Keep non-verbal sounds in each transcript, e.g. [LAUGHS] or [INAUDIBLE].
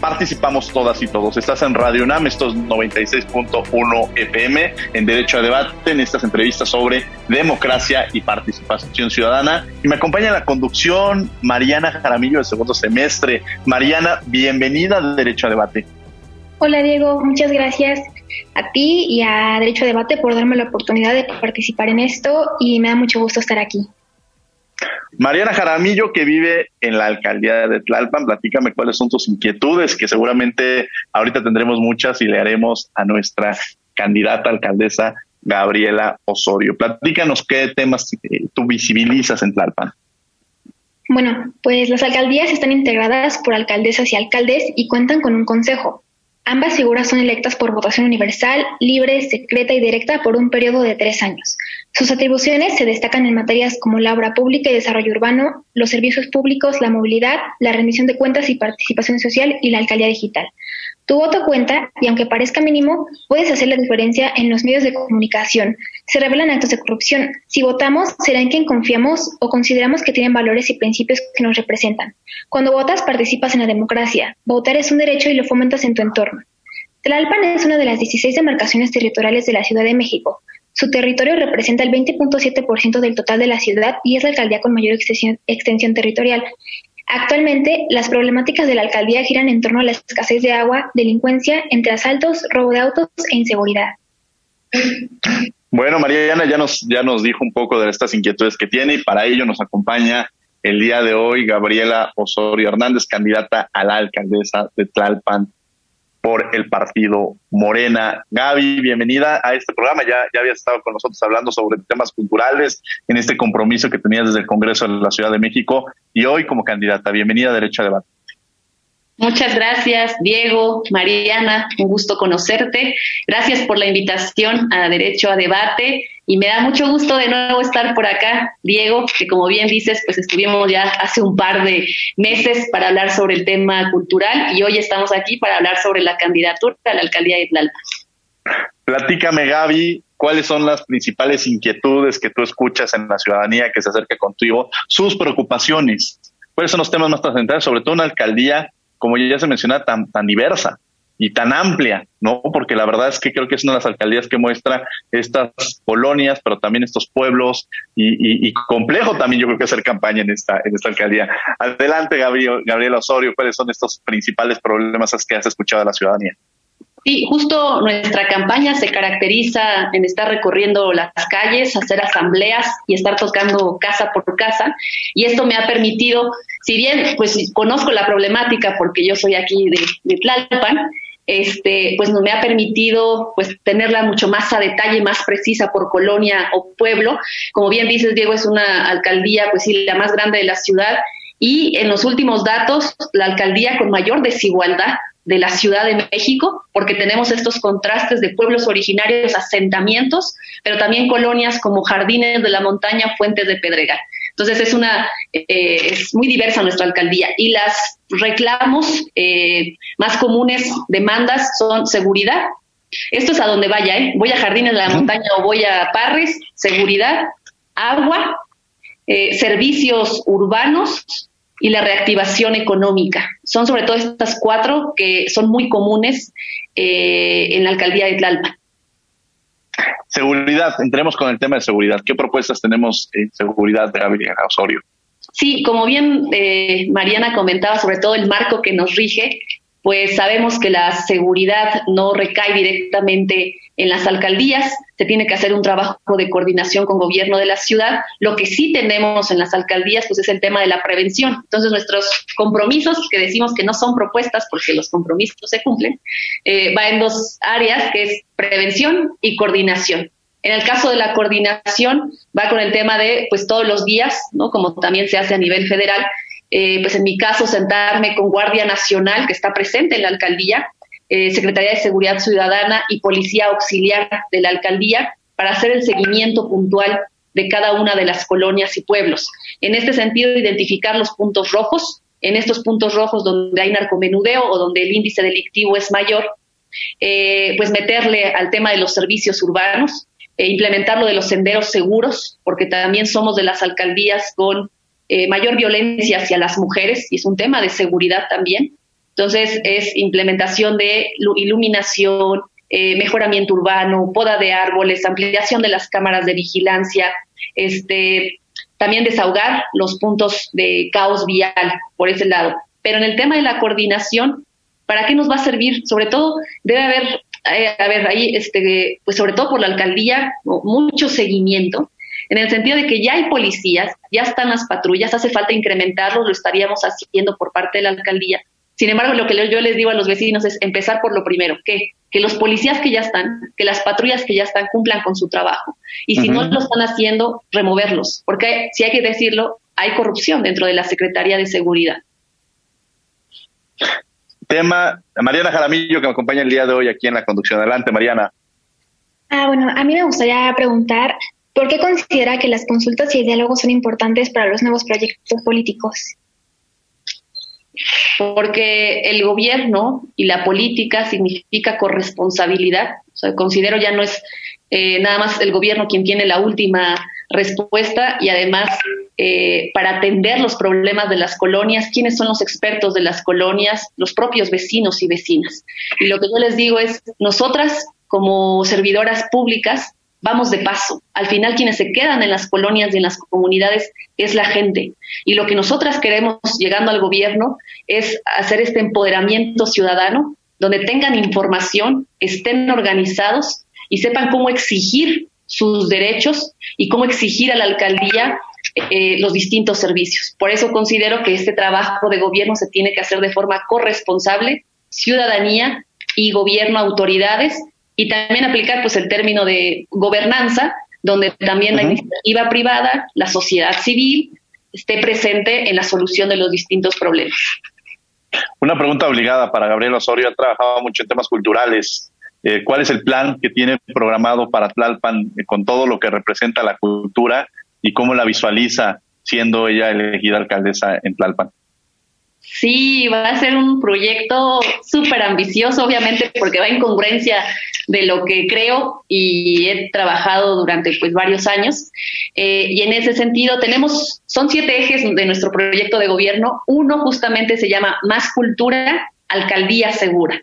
participamos todas y todos. Estás en Radio UNAM, estos 96.1 FM, en Derecho a Debate, en estas entrevistas sobre democracia y participación ciudadana. Y me acompaña en la conducción Mariana Jaramillo del segundo semestre. Mariana, bienvenida a Derecho a Debate. Hola Diego, muchas gracias a ti y a Derecho a Debate por darme la oportunidad de participar en esto y me da mucho gusto estar aquí. Mariana Jaramillo, que vive en la alcaldía de Tlalpan, platícame cuáles son tus inquietudes, que seguramente ahorita tendremos muchas y le haremos a nuestra candidata alcaldesa Gabriela Osorio. Platícanos qué temas eh, tú visibilizas en Tlalpan. Bueno, pues las alcaldías están integradas por alcaldesas y alcaldes y cuentan con un consejo. Ambas figuras son electas por votación universal, libre, secreta y directa por un periodo de tres años. Sus atribuciones se destacan en materias como la obra pública y desarrollo urbano, los servicios públicos, la movilidad, la rendición de cuentas y participación social y la alcaldía digital. Tu voto cuenta y aunque parezca mínimo, puedes hacer la diferencia en los medios de comunicación. Se revelan actos de corrupción. Si votamos, será en quien confiamos o consideramos que tienen valores y principios que nos representan. Cuando votas, participas en la democracia. Votar es un derecho y lo fomentas en tu entorno. Tlalpan es una de las 16 demarcaciones territoriales de la Ciudad de México. Su territorio representa el 20.7% del total de la ciudad y es la alcaldía con mayor extensión, extensión territorial. Actualmente, las problemáticas de la alcaldía giran en torno a la escasez de agua, delincuencia, entre asaltos, robo de autos e inseguridad. Bueno, Mariana ya nos, ya nos dijo un poco de estas inquietudes que tiene y para ello nos acompaña el día de hoy Gabriela Osorio Hernández, candidata a la alcaldesa de Tlalpan por el partido Morena. Gaby, bienvenida a este programa. Ya, ya habías estado con nosotros hablando sobre temas culturales en este compromiso que tenías desde el Congreso de la Ciudad de México y hoy como candidata. Bienvenida a Derecho a Debate. Muchas gracias, Diego, Mariana, un gusto conocerte. Gracias por la invitación a Derecho a Debate y me da mucho gusto de nuevo estar por acá, Diego, que como bien dices, pues estuvimos ya hace un par de meses para hablar sobre el tema cultural y hoy estamos aquí para hablar sobre la candidatura a la alcaldía de Tlalpan. Platícame, Gaby, cuáles son las principales inquietudes que tú escuchas en la ciudadanía que se acerca contigo, sus preocupaciones, cuáles son los temas más trascendentales, sobre todo una alcaldía como ya se menciona, tan, tan diversa y tan amplia, ¿no? Porque la verdad es que creo que es una de las alcaldías que muestra estas colonias, pero también estos pueblos y, complejo también yo creo que hacer campaña en esta, en esta alcaldía. Adelante, Gabriel, Gabriel Osorio, ¿cuáles son estos principales problemas que has escuchado de la ciudadanía? Sí, justo nuestra campaña se caracteriza en estar recorriendo las calles, hacer asambleas y estar tocando casa por casa. Y esto me ha permitido, si bien pues conozco la problemática porque yo soy aquí de, Tlalpan, este, pues me ha permitido pues tenerla mucho más a detalle, más precisa por colonia o pueblo. Como bien dices, Diego, es una alcaldía, pues sí, la más grande de la ciudad y en los últimos datos, la alcaldía con mayor desigualdad de la Ciudad de México, porque tenemos estos contrastes de pueblos originarios, asentamientos, pero también colonias como Jardines de la Montaña, Fuentes de Pedregal. Entonces es una eh, es muy diversa nuestra alcaldía y las reclamos eh, más comunes, demandas son seguridad. Esto es a donde vaya, ¿eh? voy a Jardines de la Montaña o voy a Parres, seguridad, agua, eh, servicios urbanos, y la reactivación económica. Son sobre todo estas cuatro que son muy comunes eh, en la alcaldía de Tlalpan. Seguridad, entremos con el tema de seguridad. ¿Qué propuestas tenemos en seguridad de Gabriela Osorio? Sí, como bien eh, Mariana comentaba, sobre todo el marco que nos rige, pues sabemos que la seguridad no recae directamente en las alcaldías, se tiene que hacer un trabajo de coordinación con gobierno de la ciudad. Lo que sí tenemos en las alcaldías pues es el tema de la prevención. Entonces nuestros compromisos, que decimos que no son propuestas porque los compromisos se cumplen, eh, va en dos áreas, que es prevención y coordinación. En el caso de la coordinación, va con el tema de, pues todos los días, ¿no? como también se hace a nivel federal, eh, pues en mi caso sentarme con Guardia Nacional que está presente en la alcaldía, eh, Secretaría de Seguridad Ciudadana y Policía Auxiliar de la alcaldía para hacer el seguimiento puntual de cada una de las colonias y pueblos. En este sentido, identificar los puntos rojos, en estos puntos rojos donde hay narcomenudeo o donde el índice delictivo es mayor, eh, pues meterle al tema de los servicios urbanos, e implementar lo de los senderos seguros, porque también somos de las alcaldías con eh, mayor violencia hacia las mujeres y es un tema de seguridad también. Entonces es implementación de iluminación, eh, mejoramiento urbano, poda de árboles, ampliación de las cámaras de vigilancia, este, también desahogar los puntos de caos vial por ese lado. Pero en el tema de la coordinación, ¿para qué nos va a servir? Sobre todo debe haber, eh, a ver, ahí, este, pues sobre todo por la alcaldía, mucho seguimiento en el sentido de que ya hay policías, ya están las patrullas, hace falta incrementarlos, lo estaríamos haciendo por parte de la alcaldía. Sin embargo, lo que yo les digo a los vecinos es empezar por lo primero, que, que los policías que ya están, que las patrullas que ya están cumplan con su trabajo. Y si no lo están haciendo, removerlos, porque si hay que decirlo, hay corrupción dentro de la Secretaría de Seguridad. Tema, Mariana Jaramillo, que me acompaña el día de hoy aquí en la conducción. Adelante, Mariana. Ah, bueno, a mí me gustaría preguntar ¿Por qué considera que las consultas y el diálogo son importantes para los nuevos proyectos políticos? Porque el gobierno y la política significa corresponsabilidad. considero ya no es eh, nada más el gobierno quien tiene la última respuesta y además eh, para atender los problemas de las colonias, quiénes son los expertos de las colonias, los propios vecinos y vecinas. Y lo que yo les digo es, nosotras como servidoras públicas vamos de paso. Al final quienes se quedan en las colonias y en las comunidades es la gente. Y lo que nosotras queremos llegando al gobierno es hacer este empoderamiento ciudadano, donde tengan información, estén organizados y sepan cómo exigir sus derechos y cómo exigir a la alcaldía eh, los distintos servicios. Por eso considero que este trabajo de gobierno se tiene que hacer de forma corresponsable, ciudadanía y gobierno, autoridades, y también aplicar pues el término de gobernanza, donde también la iniciativa privada, la sociedad civil, esté presente en la solución de los distintos problemas. Una pregunta obligada para Gabriel Osorio, ha trabajado mucho en temas culturales. Eh, ¿Cuál es el plan que tiene programado para Tlalpan eh, con todo lo que representa la cultura y cómo la visualiza siendo ella elegida alcaldesa en Tlalpan? Sí, va a ser un proyecto súper ambicioso, obviamente, porque va en congruencia de lo que creo y he trabajado durante pues varios años. Eh, y en ese sentido tenemos, son siete ejes de nuestro proyecto de gobierno. Uno justamente se llama Más Cultura, Alcaldía Segura.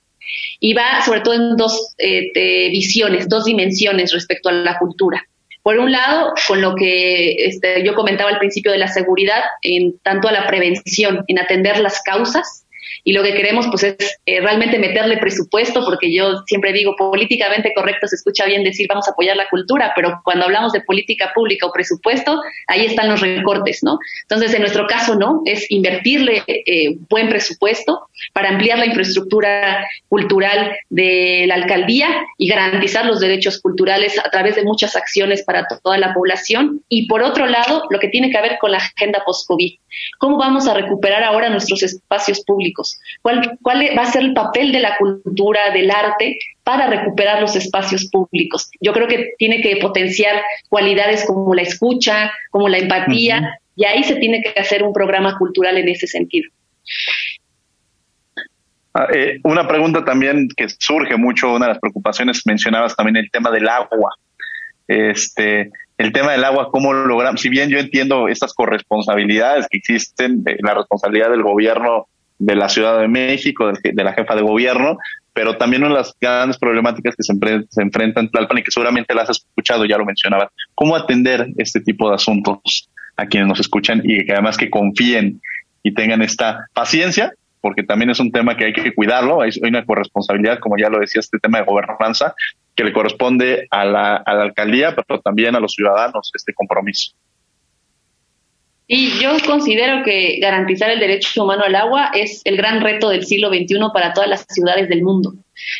Y va sobre todo en dos eh, visiones, dos dimensiones respecto a la cultura. Por un lado, con lo que este, yo comentaba al principio de la seguridad, en tanto a la prevención, en atender las causas, y lo que queremos pues es eh, realmente meterle presupuesto, porque yo siempre digo, políticamente correcto se escucha bien decir vamos a apoyar la cultura, pero cuando hablamos de política pública o presupuesto, ahí están los recortes, ¿no? Entonces, en nuestro caso, ¿no? Es invertirle eh, buen presupuesto para ampliar la infraestructura cultural de la alcaldía y garantizar los derechos culturales a través de muchas acciones para toda la población. Y por otro lado, lo que tiene que ver con la agenda post-COVID. ¿Cómo vamos a recuperar ahora nuestros espacios públicos? ¿Cuál, ¿Cuál va a ser el papel de la cultura, del arte para recuperar los espacios públicos? Yo creo que tiene que potenciar cualidades como la escucha, como la empatía, y ahí se tiene que hacer un programa cultural en ese sentido. Ah, eh, una pregunta también que surge mucho, una de las preocupaciones mencionabas también el tema del agua. Este, el tema del agua, cómo logramos, si bien yo entiendo estas corresponsabilidades que existen, la responsabilidad del gobierno de la Ciudad de México, de, la jefa de gobierno, pero también una de las grandes problemáticas que se, se enfrentan en Tlalpan y que seguramente las has escuchado, ya lo mencionabas, cómo atender este tipo de asuntos a quienes nos escuchan y que además que confíen y tengan esta paciencia porque también es un tema que hay que cuidarlo, hay, una corresponsabilidad, como ya lo decía, este tema de gobernanza, que le corresponde a la, a la alcaldía, pero también a los ciudadanos este compromiso. Y yo considero que garantizar el derecho humano al agua es el gran reto del siglo XXI para todas las ciudades del mundo.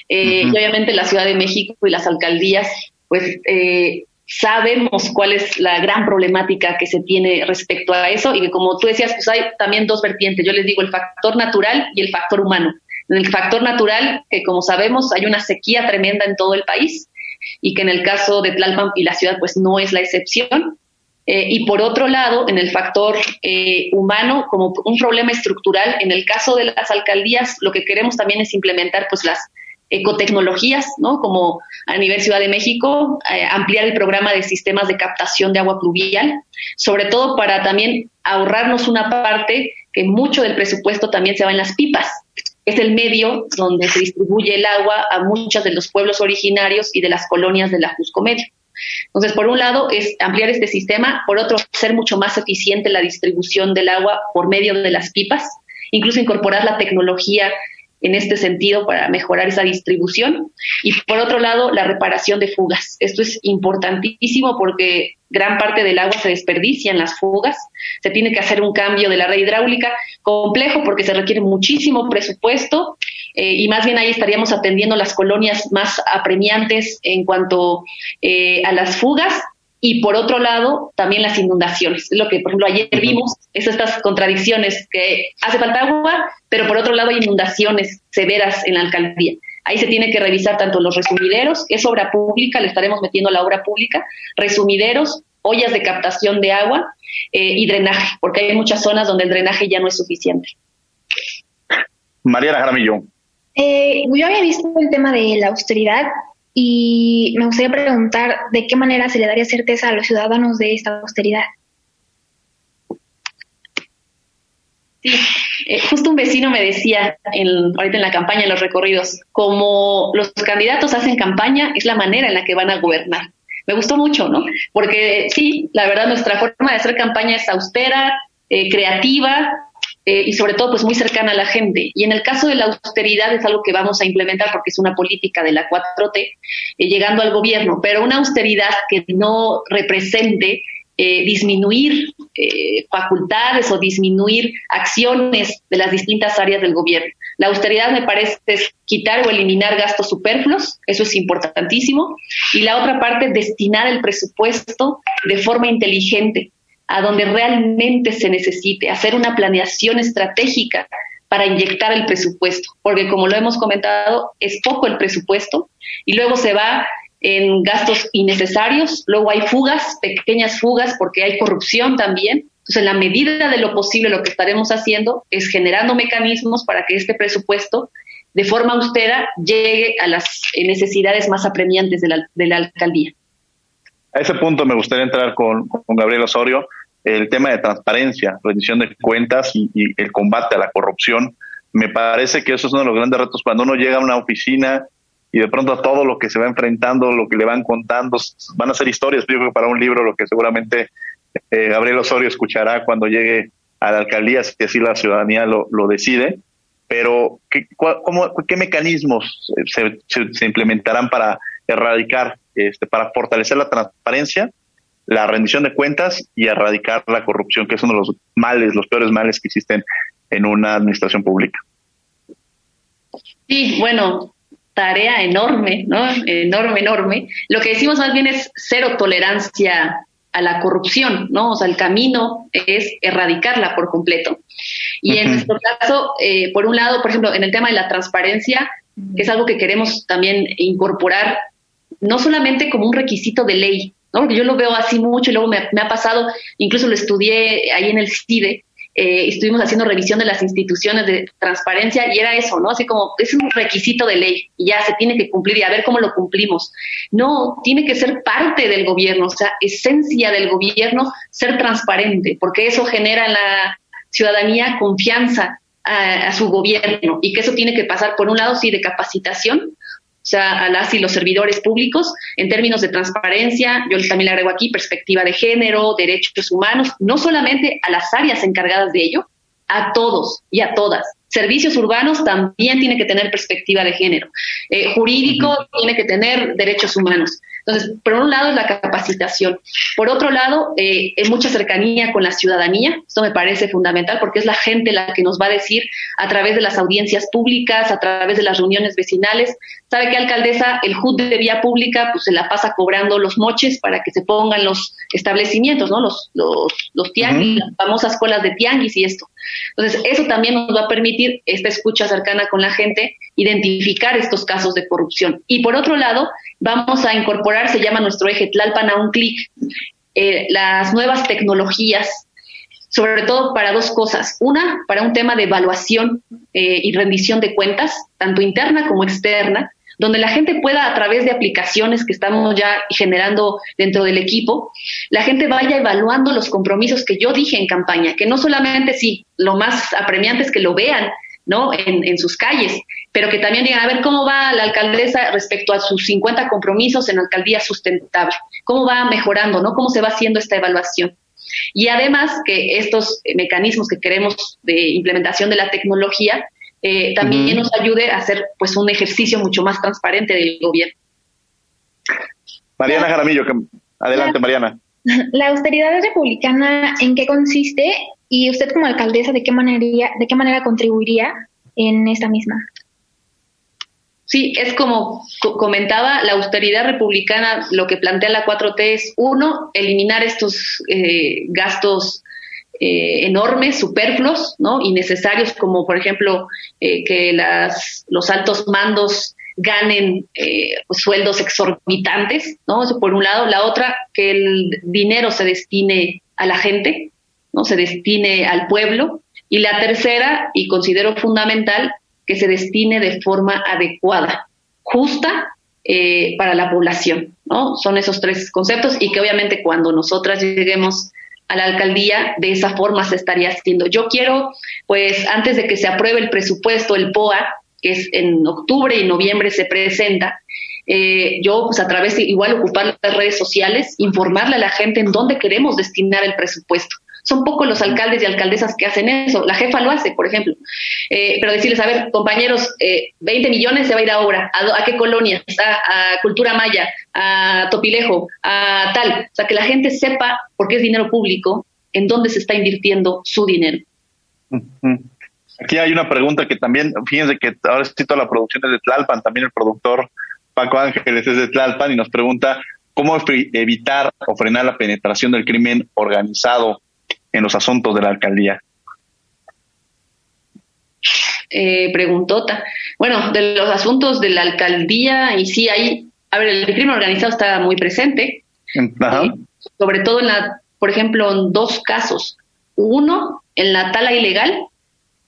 Eh, y obviamente la Ciudad de México y las alcaldías, pues eh, sabemos cuál es la gran problemática que se tiene respecto a eso y que como tú decías, pues hay también dos vertientes. Yo les digo el factor natural y el factor humano. En el factor natural, que como sabemos hay una sequía tremenda en todo el país y que en el caso de Tlalpan y la ciudad pues no es la excepción. Eh, y por otro lado, en el factor eh, humano, como un problema estructural, en el caso de las alcaldías, lo que queremos también es implementar pues las ecotecnologías, ¿no? Como a nivel Ciudad de México, eh, ampliar el programa de sistemas de captación de agua pluvial, sobre todo para también ahorrarnos una parte que mucho del presupuesto también se va en las pipas. Es el medio donde se distribuye el agua a muchos de los pueblos originarios y de las colonias de la Jusco Medio. Entonces, por un lado, es ampliar este sistema, por otro, ser mucho más eficiente la distribución del agua por medio de las pipas, incluso incorporar la tecnología en este sentido para mejorar esa distribución. Y por otro lado, la reparación de fugas. Esto es importantísimo porque gran parte del agua se desperdicia en las fugas. Se tiene que hacer un cambio de la red hidráulica complejo porque se requiere muchísimo presupuesto eh, y más bien ahí estaríamos atendiendo las colonias más apremiantes en cuanto eh, a las fugas y por otro lado también las inundaciones. Es lo que, por ejemplo, ayer vimos, es estas contradicciones que hace falta agua, pero por otro lado hay inundaciones severas en la alcaldía. Ahí se tiene que revisar tanto los resumideros, que es obra pública, le estaremos metiendo la obra pública, resumideros, ollas de captación de agua eh, y drenaje, porque hay muchas zonas donde el drenaje ya no es suficiente. Mariana Jaramillo. Eh, yo había visto el tema de la austeridad y me gustaría preguntar de qué manera se le daría certeza a los ciudadanos de esta austeridad. Sí, eh, justo un vecino me decía en, ahorita en la campaña, en los recorridos, como los candidatos hacen campaña, es la manera en la que van a gobernar. Me gustó mucho, ¿no? Porque sí, la verdad, nuestra forma de hacer campaña es austera, eh, creativa, eh, y sobre todo pues muy cercana a la gente. Y en el caso de la austeridad es algo que vamos a implementar porque es una política de la 4T eh, llegando al gobierno, pero una austeridad que no represente eh, disminuir facultades o disminuir acciones de las distintas áreas del gobierno. La austeridad me parece quitar o eliminar gastos superfluos, eso es importantísimo, y la otra parte, destinar el presupuesto de forma inteligente, a donde realmente se necesite, hacer una planeación estratégica para inyectar el presupuesto, porque como lo hemos comentado, es poco el presupuesto y luego se va en gastos innecesarios, luego hay fugas, pequeñas fugas, porque hay corrupción también. Entonces, en la medida de lo posible, lo que estaremos haciendo es generando mecanismos para que este presupuesto, de forma austera, llegue a las necesidades más apremiantes de la, de la alcaldía. A ese punto me gustaría entrar con, Gabriel Osorio, el tema de transparencia, rendición de cuentas y, el combate a la corrupción. Me parece que eso es uno de los grandes retos cuando uno llega a una oficina y de pronto todo lo que se va enfrentando, lo que le van contando, van a ser historias, yo creo para un libro, lo que seguramente eh, Gabriel Osorio escuchará cuando llegue a la alcaldía, si así la ciudadanía lo, decide. Pero, ¿qué, cómo, ¿qué mecanismos se, se implementarán para erradicar este, para fortalecer la transparencia, la rendición de cuentas y erradicar la corrupción, que es uno de los males, los peores males que existen en una administración pública. Sí, bueno, tarea enorme, ¿no? Enorme, enorme. Lo que decimos más bien es cero tolerancia a la corrupción, ¿no? O sea, el camino es erradicarla por completo. Y en nuestro caso, eh, por un lado, por ejemplo, en el tema de la transparencia, que es algo que queremos también incorporar no solamente como un requisito de ley, ¿no? porque yo lo veo así mucho y luego me, ha pasado, incluso lo estudié ahí en el CIDE, eh, estuvimos haciendo revisión de las instituciones de transparencia y era eso, ¿no? Así como es un requisito de ley y ya se tiene que cumplir y a ver cómo lo cumplimos. No, tiene que ser parte del gobierno, o sea, esencia del gobierno ser transparente, porque eso genera en la ciudadanía confianza a, a, su gobierno y que eso tiene que pasar, por un lado, sí, de capacitación, sea, a las y los servidores públicos en términos de transparencia, yo también le agrego aquí perspectiva de género, derechos humanos, no solamente a las áreas encargadas de ello, a todos y a todas. servicios urbanos también tiene que tener perspectiva de género. Eh, jurídico tiene que tener derechos humanos. Entonces, por un lado, la capacitación. Por otro lado, eh, mucha cercanía con la ciudadanía. Esto me parece fundamental porque es la gente la que nos va a decir a través de las audiencias públicas, a través de las reuniones vecinales. ¿Sabe qué, alcaldesa? El HUD de vía pública pues, se la pasa cobrando los moches para que se pongan los establecimientos, ¿no? Los, los, los tianguis, las famosas colas de tianguis y esto. Entonces, eso también nos va a permitir esta escucha cercana con la gente, identificar estos casos de corrupción. Y por otro lado, vamos a incorporar, se llama nuestro eje Tlalpan a un clic, eh, las nuevas tecnologías, sobre todo para dos cosas. Una, para un tema de evaluación eh, y rendición de cuentas, tanto interna como externa, donde la gente pueda, a través de aplicaciones que estamos ya generando dentro del equipo, la gente vaya evaluando los compromisos que yo dije en campaña, que no solamente sí, lo más apremiante es que lo vean, ¿no? En, sus calles, pero que también digan, a ver, ¿cómo va la alcaldesa respecto a sus 50 compromisos en alcaldía sustentable? ¿Cómo va mejorando, ¿no? ¿Cómo se va haciendo esta evaluación? Y además que estos mecanismos que queremos de implementación de la tecnología eh, también nos ayude a hacer pues un ejercicio mucho más transparente del gobierno. Mariana Jaramillo, adelante Mariana. [LAUGHS] La austeridad republicana, ¿en qué consiste? Y usted como alcaldesa, ¿de qué manera, de qué manera contribuiría en esta misma? Sí, es como comentaba, la austeridad republicana, lo que plantea la 4T es, uno, eliminar estos eh, gastos eh, enormes, superfluos, ¿no? Innecesarios, como por ejemplo eh, que las, los altos mandos ganen eh, sueldos exorbitantes, ¿no? Eso por un lado. La otra, que el dinero se destine a la gente, ¿no? Se destine al pueblo. Y la tercera, y considero fundamental, que se destine de forma adecuada, justa para la población, ¿no? Son esos tres conceptos y que obviamente cuando nosotras lleguemos a la alcaldía, de esa forma se estaría haciendo. Yo quiero, pues, antes de que se apruebe el presupuesto, el POA, que es en octubre y noviembre se presenta, eh, yo, pues, a través de igual ocupar las redes sociales, informarle a la gente en dónde queremos destinar el presupuesto. Son pocos los alcaldes y alcaldesas que hacen eso. La jefa lo hace, por ejemplo. Eh, pero decirles, a ver, compañeros, eh, 20 millones se va a ir a obra. ¿A, qué colonia? A, a, Cultura Maya, a Topilejo, a tal. O sea, que la gente sepa, porque es dinero público, en dónde se está invirtiendo su dinero. Aquí hay una pregunta que también, fíjense que ahora toda la producción de Tlalpan, también el productor Paco Ángeles es de Tlalpan y nos pregunta cómo evitar o frenar la penetración del crimen organizado en los asuntos de la alcaldía? Eh, preguntota. Bueno, de los asuntos de la alcaldía, y sí, hay, a ver, el crimen organizado está muy presente, Ajá. Eh, sobre todo en la, por ejemplo, en dos casos. Uno, en la tala ilegal,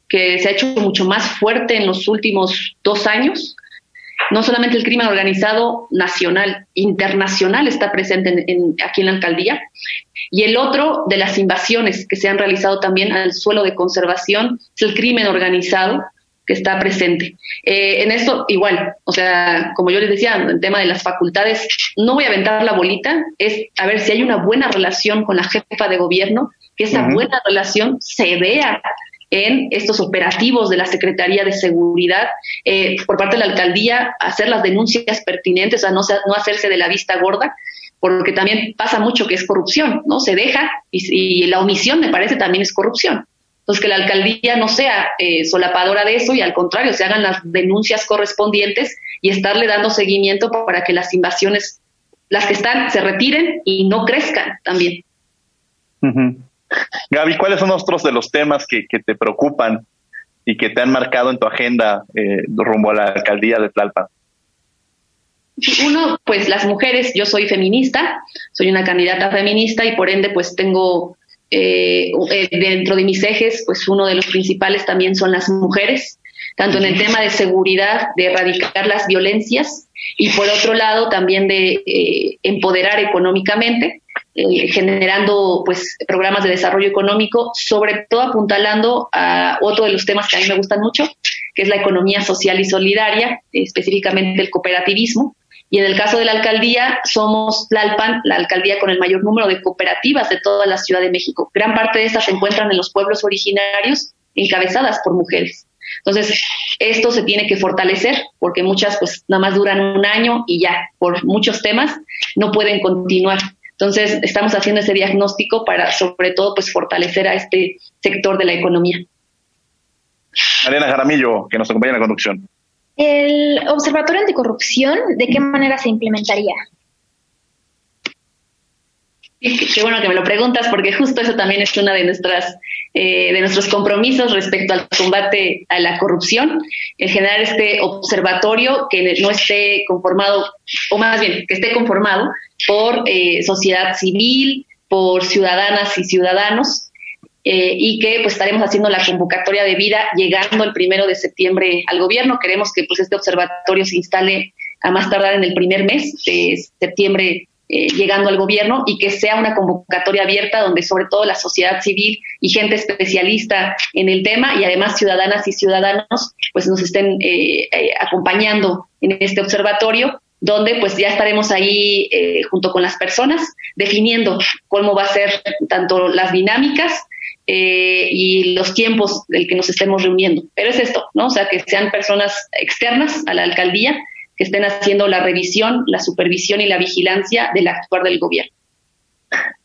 que se ha hecho mucho más fuerte en los últimos dos años, no solamente el crimen organizado nacional, internacional está presente en, aquí en la alcaldía, y el otro de las invasiones que se han realizado también al suelo de conservación es el crimen organizado que está presente. Eh, en esto, igual, o sea, como yo les decía, en el tema de las facultades, no voy a aventar la bolita, es a ver si hay una buena relación con la jefa de gobierno, que esa buena relación se vea en estos operativos de la Secretaría de Seguridad eh, por parte de la alcaldía, hacer las denuncias pertinentes, a no, no hacerse de la vista gorda, porque también pasa mucho que es corrupción, ¿no? Se deja y, la omisión me parece también es corrupción. Entonces, que la alcaldía no sea eh, solapadora de eso y al contrario, se hagan las denuncias correspondientes y estarle dando seguimiento para que las invasiones, las que están, se retiren y no crezcan también. Gaby, ¿cuáles son otros de los temas que, te preocupan y que te han marcado en tu agenda eh, rumbo a la alcaldía de Tlalpan? Uno, pues las mujeres, yo soy feminista, soy una candidata feminista y por ende pues tengo eh, eh, dentro de mis ejes, pues uno de los principales también son las mujeres, tanto en el tema de seguridad, de erradicar las violencias y por otro lado también de empoderar económicamente eh, generando pues programas de desarrollo económico, sobre todo apuntalando a otro de los temas que a mí me gustan mucho, que es la economía social y solidaria, específicamente el cooperativismo. Y en el caso de la alcaldía, somos Tlalpan, la alcaldía con el mayor número de cooperativas de toda la Ciudad de México. Gran parte de estas se encuentran en los pueblos originarios, encabezadas por mujeres. Entonces, esto se tiene que fortalecer porque muchas pues nada más duran un año y ya, por muchos temas, no pueden continuar. Entonces, estamos haciendo ese diagnóstico para, sobre todo, pues fortalecer a este sector de la economía. Mariana Jaramillo, que nos acompaña en la conducción. ¿El Observatorio Anticorrupción de qué manera se implementaría? Qué bueno que me lo preguntas, porque justo eso también es una de nuestras eh, de nuestros compromisos respecto al combate a la corrupción, el generar este observatorio que no esté conformado, o más bien que esté conformado por eh, sociedad civil, por ciudadanas y ciudadanos, eh, y que pues estaremos haciendo la convocatoria de vida llegando el primero de septiembre al gobierno. Queremos que pues este observatorio se instale a más tardar en el primer mes de septiembre eh, llegando al gobierno y que sea una convocatoria abierta donde sobre todo la sociedad civil y gente especialista en el tema y además ciudadanas y ciudadanos pues nos estén eh, eh, acompañando en este observatorio donde pues ya estaremos ahí junto con las personas definiendo cómo va a ser tanto las dinámicas y los tiempos del que nos estemos reuniendo. Pero es esto, ¿no? O sea, que sean personas externas a la alcaldía que estén haciendo la revisión, la supervisión y la vigilancia del actuar del gobierno.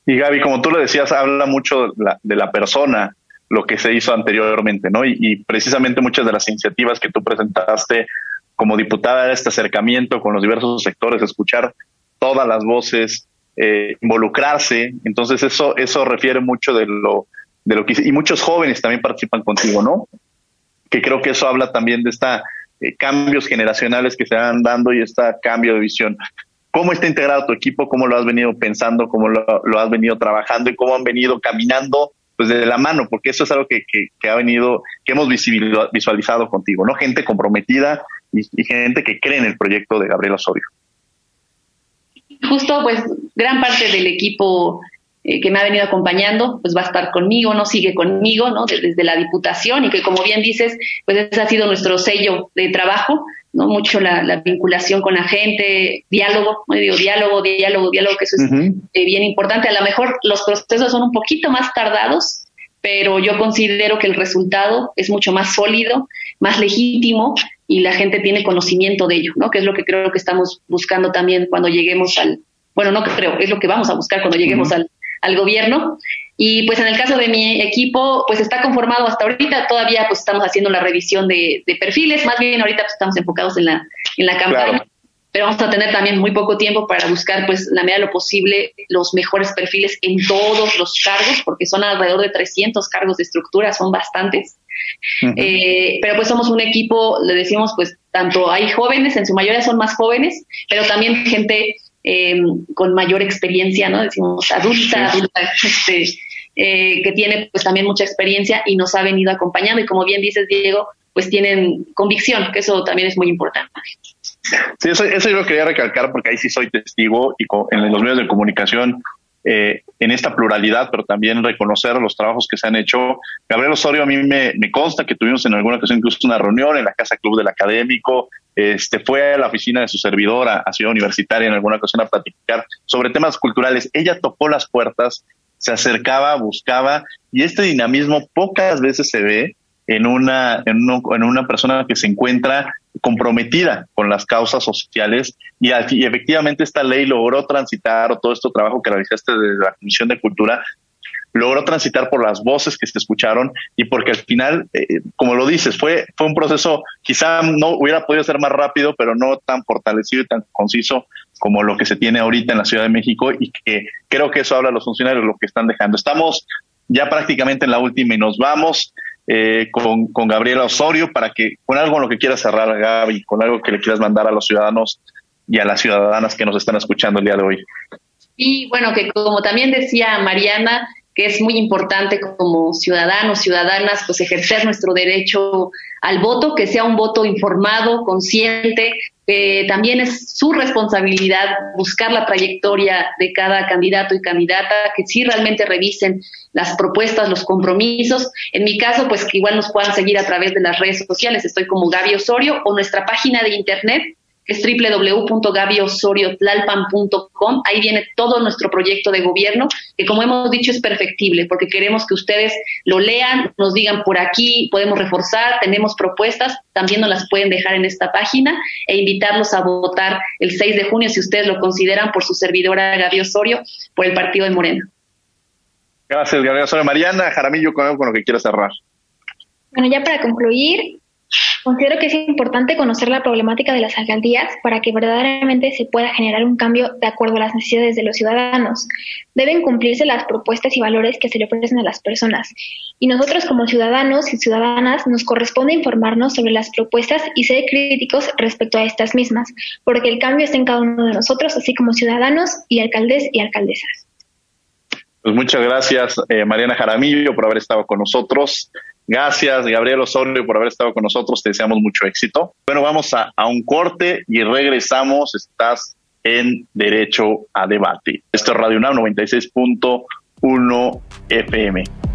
Y Gaby, como tú lo decías, habla mucho de la, persona, lo que se hizo anteriormente, ¿no? Y, precisamente muchas de las iniciativas que tú presentaste como diputada este acercamiento con los diversos sectores, escuchar todas las voces, eh, involucrarse. Entonces eso eso refiere mucho de lo de lo que y muchos jóvenes también participan contigo, ¿no? Que creo que eso habla también de esta eh, cambios generacionales que se van dando y este cambio de visión. ¿Cómo está integrado tu equipo? ¿Cómo lo has venido pensando? ¿Cómo lo, has venido trabajando? ¿Y cómo han venido caminando pues de la mano? Porque eso es algo que, que, ha venido, que hemos visualizado contigo, ¿no? Gente comprometida y, y gente que cree en el proyecto de Gabriel Osorio. Justo, pues, gran parte del equipo eh, que me ha venido acompañando, pues va a estar conmigo, ¿no? Sigue conmigo, ¿no? Desde, la Diputación y que como bien dices, pues ese ha sido nuestro sello de trabajo, ¿no? Mucho la, vinculación con la gente, diálogo, ¿no? digo, diálogo, diálogo, diálogo, que eso es eh, bien importante. A lo mejor los procesos son un poquito más tardados, pero yo considero que el resultado es mucho más sólido, más legítimo y la gente tiene conocimiento de ello, ¿no? Que es lo que creo que estamos buscando también cuando lleguemos al, bueno, no creo, es lo que vamos a buscar cuando lleguemos al, al gobierno. Y pues en el caso de mi equipo, pues está conformado hasta ahorita, todavía pues estamos haciendo la revisión de, perfiles, más bien ahorita pues estamos enfocados en la, en la campaña, pero vamos a tener también muy poco tiempo para buscar pues la medida de lo posible los mejores perfiles en todos los cargos, porque son alrededor de 300 cargos de estructura, son bastantes. Eh, pero pues somos un equipo, le decimos pues tanto hay jóvenes, en su mayoría son más jóvenes, pero también gente eh, con mayor experiencia, ¿no? Decimos adulta, adulta, este, eh, que tiene pues también mucha experiencia y nos ha venido acompañando y como bien dices, Diego, pues tienen convicción, que eso también es muy importante. Sí, eso, eso yo lo quería recalcar porque ahí sí soy testigo y en los medios de comunicación eh, en esta pluralidad, pero también reconocer los trabajos que se han hecho. Gabriel Osorio, a mí me, me, consta que tuvimos en alguna ocasión incluso una reunión en la Casa Club del Académico, este, fue a la oficina de su servidora, a Ciudad Universitaria en alguna ocasión a platicar sobre temas culturales. Ella tocó las puertas, se acercaba, buscaba, y este dinamismo pocas veces se ve en una, en, en una persona que se encuentra comprometida con las causas sociales y, y, efectivamente esta ley logró transitar o todo este trabajo que realizaste desde la Comisión de Cultura logró transitar por las voces que se escucharon y porque al final, eh, como lo dices, fue, fue un proceso, quizá no hubiera podido ser más rápido, pero no tan fortalecido y tan conciso como lo que se tiene ahorita en la Ciudad de México y que creo que eso habla a los funcionarios lo que están dejando. Estamos ya prácticamente en la última y nos vamos eh, con, con Gabriela Osorio para que con algo en lo que quieras cerrar, Gaby, con algo que le quieras mandar a los ciudadanos y a las ciudadanas que nos están escuchando el día de hoy. Y bueno, que como también decía Mariana, que es muy importante como ciudadanos, ciudadanas, pues ejercer nuestro derecho al voto, que sea un voto informado, consciente, que también es su responsabilidad buscar la trayectoria de cada candidato y candidata, que sí realmente revisen las propuestas, los compromisos. En mi caso, pues que igual nos puedan seguir a través de las redes sociales. Estoy como Gaby Osorio o nuestra página de internet que es www.gabiosoriotlalpan.com. Ahí viene todo nuestro proyecto de gobierno, que como hemos dicho es perfectible, porque queremos que ustedes lo lean, nos digan por aquí, podemos reforzar, tenemos propuestas, también nos las pueden dejar en esta página e invitarlos a votar el 6 de junio, si ustedes lo consideran, por su servidora Gaby Osorio, por el partido de Morena. Gracias, Gabriela Osorio. Mariana Jaramillo, con, con lo que quiero cerrar. Bueno, ya para concluir, Considero que es importante conocer la problemática de las alcaldías para que verdaderamente se pueda generar un cambio de acuerdo a las necesidades de los ciudadanos. Deben cumplirse las propuestas y valores que se le ofrecen a las personas. Y nosotros como ciudadanos y ciudadanas nos corresponde informarnos sobre las propuestas y ser críticos respecto a estas mismas, porque el cambio está en cada uno de nosotros, así como ciudadanos y alcaldes y alcaldesas. Pues muchas gracias, eh, Mariana Jaramillo, por haber estado con nosotros. Gracias, Gabriel Osorio, por haber estado con nosotros. Te deseamos mucho éxito. Bueno, vamos a, un corte y regresamos. Estás en Derecho a Debate. Esto es Radio UNAM 96.1 FM.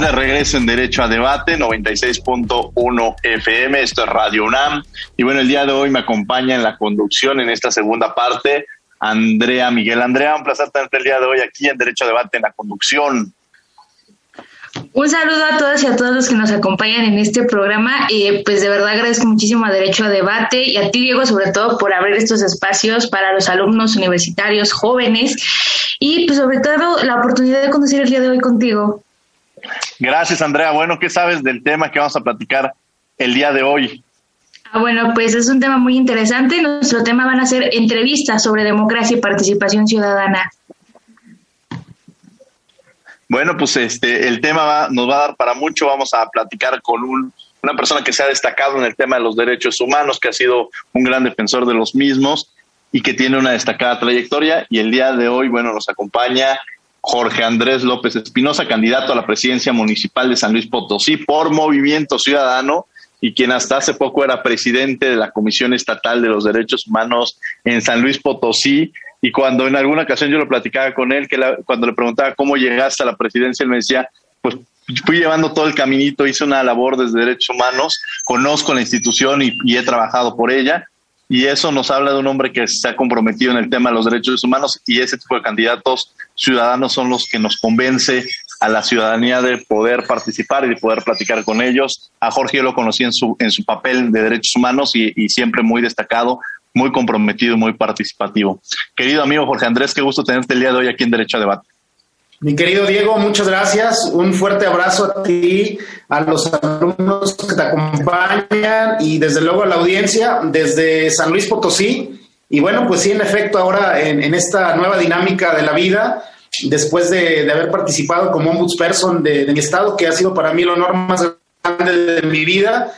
De regreso en Derecho a Debate, 96.1 FM, esto es Radio UNAM. Y bueno, el día de hoy me acompaña en la conducción en esta segunda parte Andrea Miguel. Andrea, un placer tenerte el día de hoy aquí en Derecho a Debate en la conducción. Un saludo a todas y a todos los que nos acompañan en este programa. Eh, pues de verdad agradezco muchísimo a Derecho a Debate y a ti, Diego, sobre todo por abrir estos espacios para los alumnos universitarios jóvenes y pues sobre todo la oportunidad de conocer el día de hoy contigo. Gracias, Andrea. Bueno, ¿qué sabes del tema que vamos a platicar el día de hoy? Ah, bueno, pues es un tema muy interesante. Nuestro tema van a ser entrevistas sobre democracia y participación ciudadana. Bueno, pues este, el tema nos va a dar para mucho. Vamos a platicar con un, una persona que se ha destacado en el tema de los derechos humanos, que ha sido un gran defensor de los mismos y que tiene una destacada trayectoria. Y el día de hoy, bueno, nos acompaña Jorge Andrés López Espinosa, candidato a la presidencia municipal de San Luis Potosí por Movimiento Ciudadano y quien hasta hace poco era presidente de la Comisión Estatal de los Derechos Humanos en San Luis Potosí. Y cuando en alguna ocasión yo lo platicaba con él, que cuando le preguntaba cómo llegaste a la presidencia, él me decía, pues fui llevando todo el caminito, hice una labor desde derechos humanos, conozco la institución y he trabajado por ella y eso nos habla de un hombre que se ha comprometido en el tema de los derechos humanos y ese tipo de candidatos ciudadanos son los que nos convence a la ciudadanía de poder participar y de poder platicar con ellos. A Jorge yo lo conocí en su, en su papel de derechos humanos y, y siempre muy destacado, muy comprometido y muy participativo. Querido amigo Jorge Andrés, qué gusto tenerte el día de hoy aquí en Derecho a Debate. Mi querido Diego, muchas gracias. Un fuerte abrazo a ti, a los alumnos que te acompañan y desde luego a la audiencia desde San Luis Potosí. Y bueno, pues sí, en efecto, ahora en, esta nueva dinámica de la vida, después de, haber participado como ombudsperson de, de mi estado, que ha sido para mí el honor más grande de mi vida,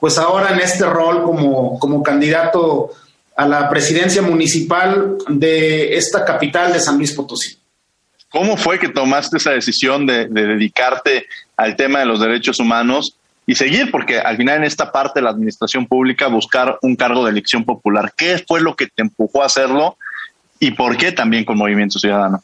pues ahora en este rol como, como candidato a la presidencia municipal de esta capital de San Luis Potosí. ¿Cómo fue que tomaste esa decisión de, dedicarte al tema de los derechos humanos y seguir? Porque al final en esta parte de la administración pública buscar un cargo de elección popular. ¿Qué fue lo que te empujó a hacerlo y por qué también con Movimiento Ciudadano?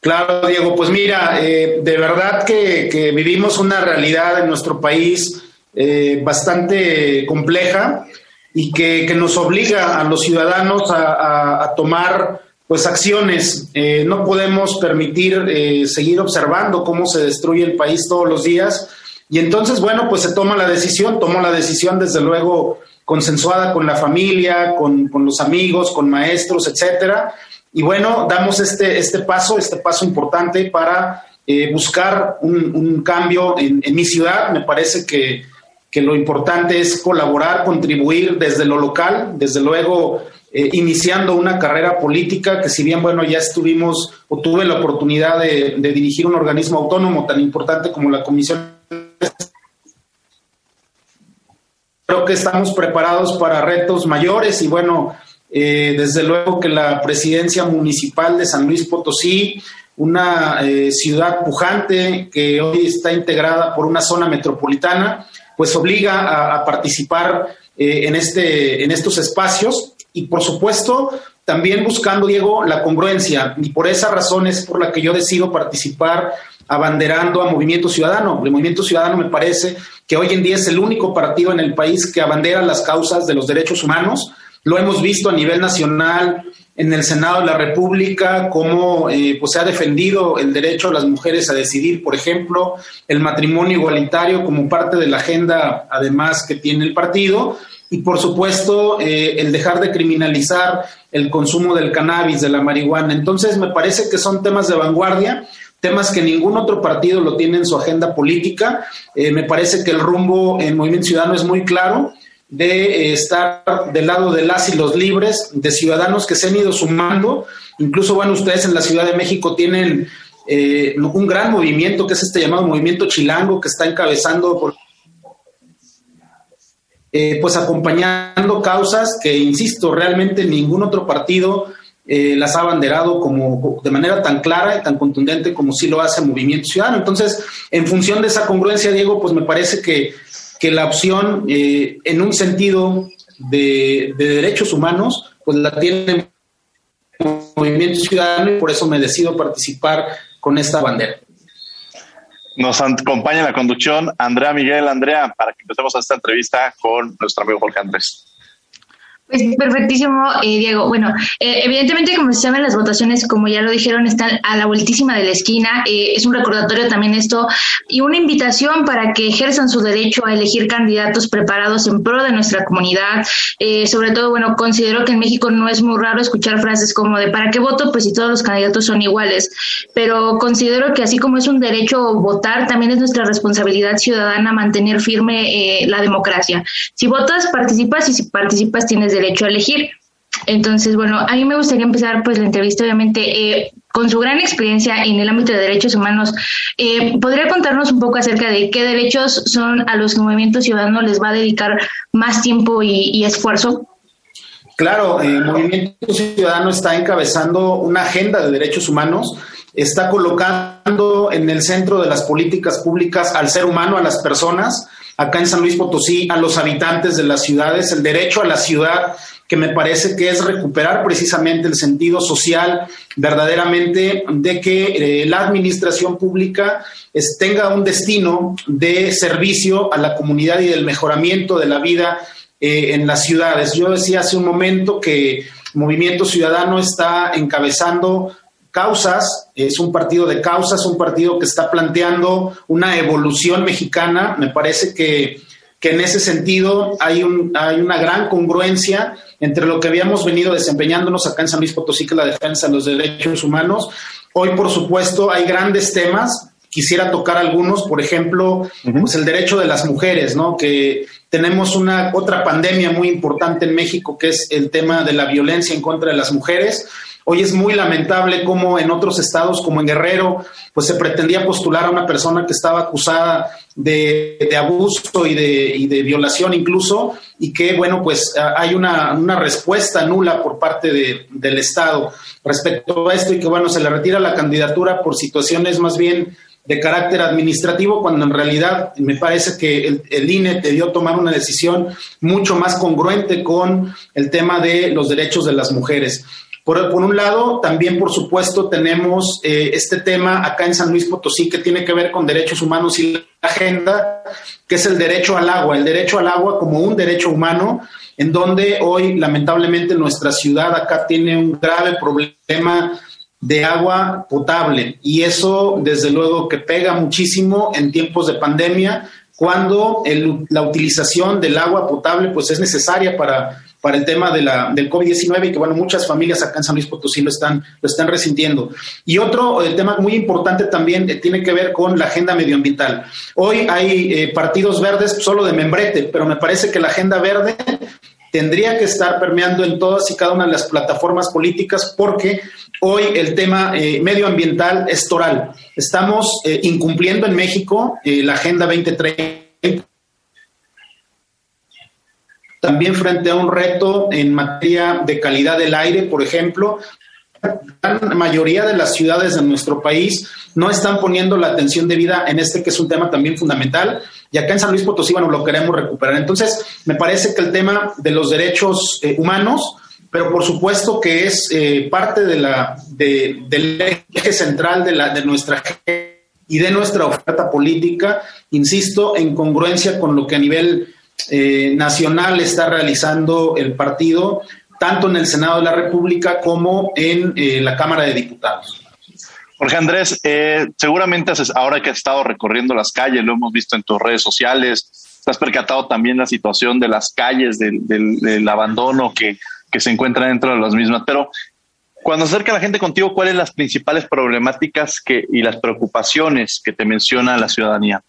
Claro, Diego, pues mira, eh, de verdad que, vivimos una realidad en nuestro país eh, bastante compleja y que, nos obliga a los ciudadanos a tomar pues acciones. Eh, no podemos permitir eh, seguir observando cómo se destruye el país todos los días. Y entonces, bueno, pues se toma la decisión, tomó la decisión desde luego consensuada con la familia, con, con los amigos, con maestros, etcétera. Y bueno, damos este, este paso, este paso importante para eh, buscar un, cambio en, mi ciudad. Me parece que, que, lo importante es colaborar, contribuir desde lo local, desde luego eh, iniciando una carrera política que si bien, bueno, ya estuvimos o tuve la oportunidad de, dirigir un organismo autónomo tan importante como la Comisión creo que estamos preparados para retos mayores y bueno, eh, desde luego que la presidencia municipal de San Luis Potosí una eh, ciudad pujante que hoy está integrada por una zona metropolitana, pues obliga a, participar eh, en, este, en estos espacios y por supuesto también buscando, Diego, la congruencia. Y por esa razón es por la que yo decido participar abanderando a Movimiento Ciudadano. El Movimiento Ciudadano me parece que hoy en día es el único partido en el país que abandera las causas de los derechos humanos. Lo hemos visto a nivel nacional en el Senado de la República, cómo eh, pues se ha defendido el derecho a las mujeres a decidir, por ejemplo, el matrimonio igualitario como parte de la agenda, además, que tiene el partido, y por supuesto, eh, el dejar de criminalizar el consumo del cannabis, de la marihuana. Entonces, me parece que son temas de vanguardia temas que ningún otro partido lo tiene en su agenda política. Eh, me parece que el rumbo en Movimiento Ciudadano es muy claro de eh, estar del lado de las y los libres, de ciudadanos que se han ido sumando. Incluso, bueno, ustedes en la Ciudad de México tienen eh, un gran movimiento, que es este llamado movimiento chilango, que está encabezando eh, pues acompañando causas que, insisto, realmente ningún otro partido las ha abanderado como de manera tan clara y tan contundente como sí lo hace Movimiento Ciudadano. Entonces, en función de esa congruencia, Diego, pues me parece que que la opción eh, en un sentido de, derechos humanos, pues la tiene Movimiento Ciudadano y por eso me decido participar con esta bandera. Nos acompaña en la conducción Andrea Miguel. Andrea, para que empecemos esta entrevista con nuestro amigo Jorge Andrés. Pues perfectísimo, eh, Diego. Bueno, eh, evidentemente, como se saben, las votaciones, como ya lo dijeron, están a la vueltísima de la esquina. Eh, es un recordatorio también esto y una invitación para que ejerzan su derecho a elegir candidatos preparados en pro de nuestra comunidad. sobre todo, bueno, considero que en México no es muy raro escuchar frases como de ¿para qué voto? Pues si todos los candidatos son iguales. Pero considero que así como es un derecho votar, también es nuestra responsabilidad ciudadana mantener firme la democracia. Si votas, participas y si participas tienes derecho a elegir. Entonces, bueno, a mí me gustaría empezar pues la entrevista, obviamente, eh, con su gran experiencia en el ámbito de derechos humanos. Eh, ¿Podría contarnos un poco acerca de qué derechos son a los que Movimiento Ciudadano les va a dedicar más tiempo y, esfuerzo? Claro, el Movimiento Ciudadano está encabezando una agenda de derechos humanos, está colocando en el centro de las políticas públicas al ser humano, a las personas, acá en San Luis Potosí a los habitantes de las ciudades, el derecho a la ciudad, que me parece que es recuperar precisamente el sentido social verdaderamente de que eh, la administración pública tenga un destino de servicio a la comunidad y del mejoramiento de la vida eh, en las ciudades. Yo decía hace un momento que Movimiento Ciudadano está encabezando causas, es un partido de causas, un partido que está planteando una evolución mexicana. Me parece que, en ese sentido hay, un, hay una gran congruencia entre lo que habíamos venido desempeñándonos acá en San Luis Potosí, que es la defensa de los derechos humanos. Hoy, por supuesto, hay grandes temas. Quisiera tocar algunos, por ejemplo, pues el derecho de las mujeres, ¿no? Que tenemos una otra pandemia muy importante en México, que es el tema de la violencia en contra de las mujeres Hoy es muy lamentable cómo en otros estados, como en Guerrero, pues se pretendía postular a una persona que estaba acusada de, abuso y de, de, violación incluso, y que, bueno, pues hay una, respuesta nula por parte del Estado respecto a esto y que, bueno, se le retira la candidatura por situaciones más bien de carácter administrativo, cuando en realidad me parece que el, el, INE debió tomar una decisión mucho más congruente con el tema de los derechos de las mujeres. Por, un lado, también, por supuesto, tenemos eh, este tema acá en San Luis Potosí que tiene que ver con derechos humanos y la agenda, que es el derecho al agua, el derecho al agua como un derecho humano, en donde hoy, lamentablemente, nuestra ciudad acá tiene un grave problema de agua potable. Y eso, desde luego, que pega muchísimo en tiempos de pandemia, cuando la utilización del agua potable pues es necesaria para para el tema de del COVID-19 y que, bueno, muchas familias acá en San Luis Potosí lo están, lo están resintiendo. Y otro eh, tema muy importante también eh, tiene que ver con la agenda medioambiental. Hoy hay eh, partidos verdes solo de membrete, pero me parece que la agenda verde tendría que estar permeando en todas y cada una de las plataformas políticas porque hoy el tema medioambiental es toral. Estamos incumpliendo en México la Agenda 2030 también frente a un reto en materia de calidad del aire, por ejemplo. La mayoría de las ciudades de nuestro país no están poniendo la atención debida en este que es un tema también fundamental y acá en San Luis Potosí, bueno, lo queremos recuperar. Entonces, me parece que el tema de los derechos eh, humanos, pero por supuesto que es eh, parte de la, del eje central de, la, de nuestra y de nuestra oferta política, insisto, en congruencia con lo que a nivel eh, nacional está realizando el partido, tanto en el Senado de la República como en eh, la Cámara de Diputados. Jorge Andrés, eh, seguramente ahora que has estado recorriendo las calles, lo hemos visto en tus redes sociales, has percatado también la situación de las calles, del, abandono que, se encuentra dentro de las mismas, pero cuando acerca la gente contigo, ¿cuáles son las principales problemáticas y las preocupaciones que te menciona la ciudadanía?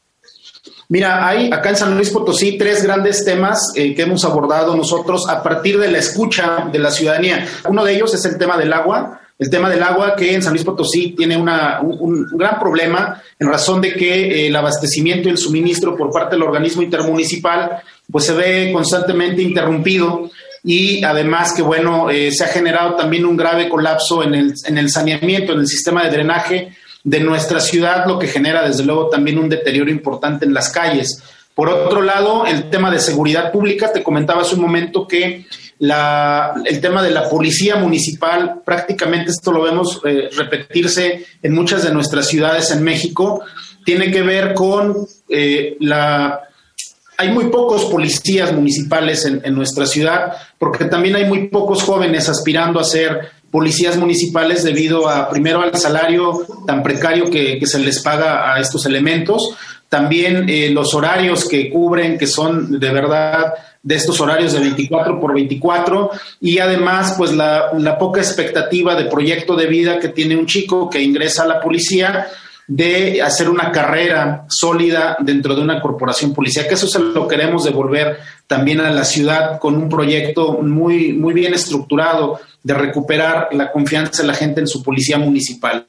Mira, hay acá en San Luis Potosí tres grandes temas eh, que hemos abordado nosotros a partir de la escucha de la ciudadanía. Uno de ellos es el tema del agua. El tema del agua que en San Luis Potosí tiene una, un, gran problema en razón de que eh, el abastecimiento y el suministro por parte del organismo intermunicipal pues se ve constantemente interrumpido y además que bueno, eh, se ha generado también un grave colapso en el, en el saneamiento, en el sistema de drenaje de nuestra ciudad, lo que genera desde luego también un deterioro importante en las calles. Por otro lado, el tema de seguridad pública, te comentaba hace un momento que la, el tema de la policía municipal, prácticamente esto lo vemos eh, repetirse en muchas de nuestras ciudades en México, tiene que ver con eh, la... Hay muy pocos policías municipales en, en nuestra ciudad, porque también hay muy pocos jóvenes aspirando a ser policías municipales debido a, primero, al salario tan precario que, se les paga a estos elementos, también eh, los horarios que cubren, que son de verdad de estos horarios de 24 por 24 y además pues la, la poca expectativa de proyecto de vida que tiene un chico que ingresa a la policía de hacer una carrera sólida dentro de una corporación policial, que eso se lo queremos devolver también a la ciudad con un proyecto muy, muy bien estructurado de recuperar la confianza de la gente en su policía municipal.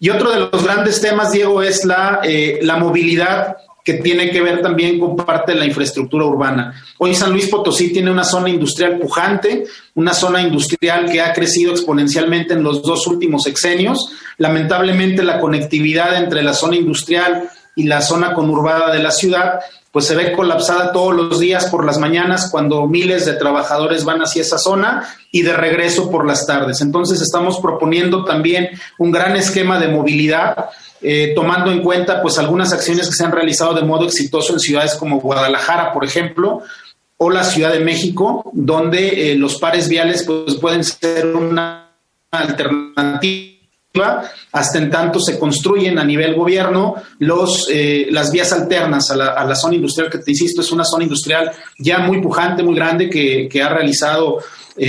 Y otro de los grandes temas, Diego, es la, eh, la movilidad que tiene que ver también con parte de la infraestructura urbana. Hoy San Luis Potosí tiene una zona industrial pujante, una zona industrial que ha crecido exponencialmente en los dos últimos sexenios. Lamentablemente la conectividad entre la zona industrial y la zona conurbada de la ciudad pues se ve colapsada todos los días por las mañanas cuando miles de trabajadores van hacia esa zona y de regreso por las tardes. Entonces estamos proponiendo también un gran esquema de movilidad eh, tomando en cuenta pues algunas acciones que se han realizado de modo exitoso en ciudades como Guadalajara, por ejemplo, o la Ciudad de México, donde eh, los pares viales pues, pueden ser una alternativa hasta en tanto se construyen a nivel gobierno los, eh, las vías alternas a la, zona industrial, que te insisto, es una zona industrial ya muy pujante, muy grande, que, ha realizado,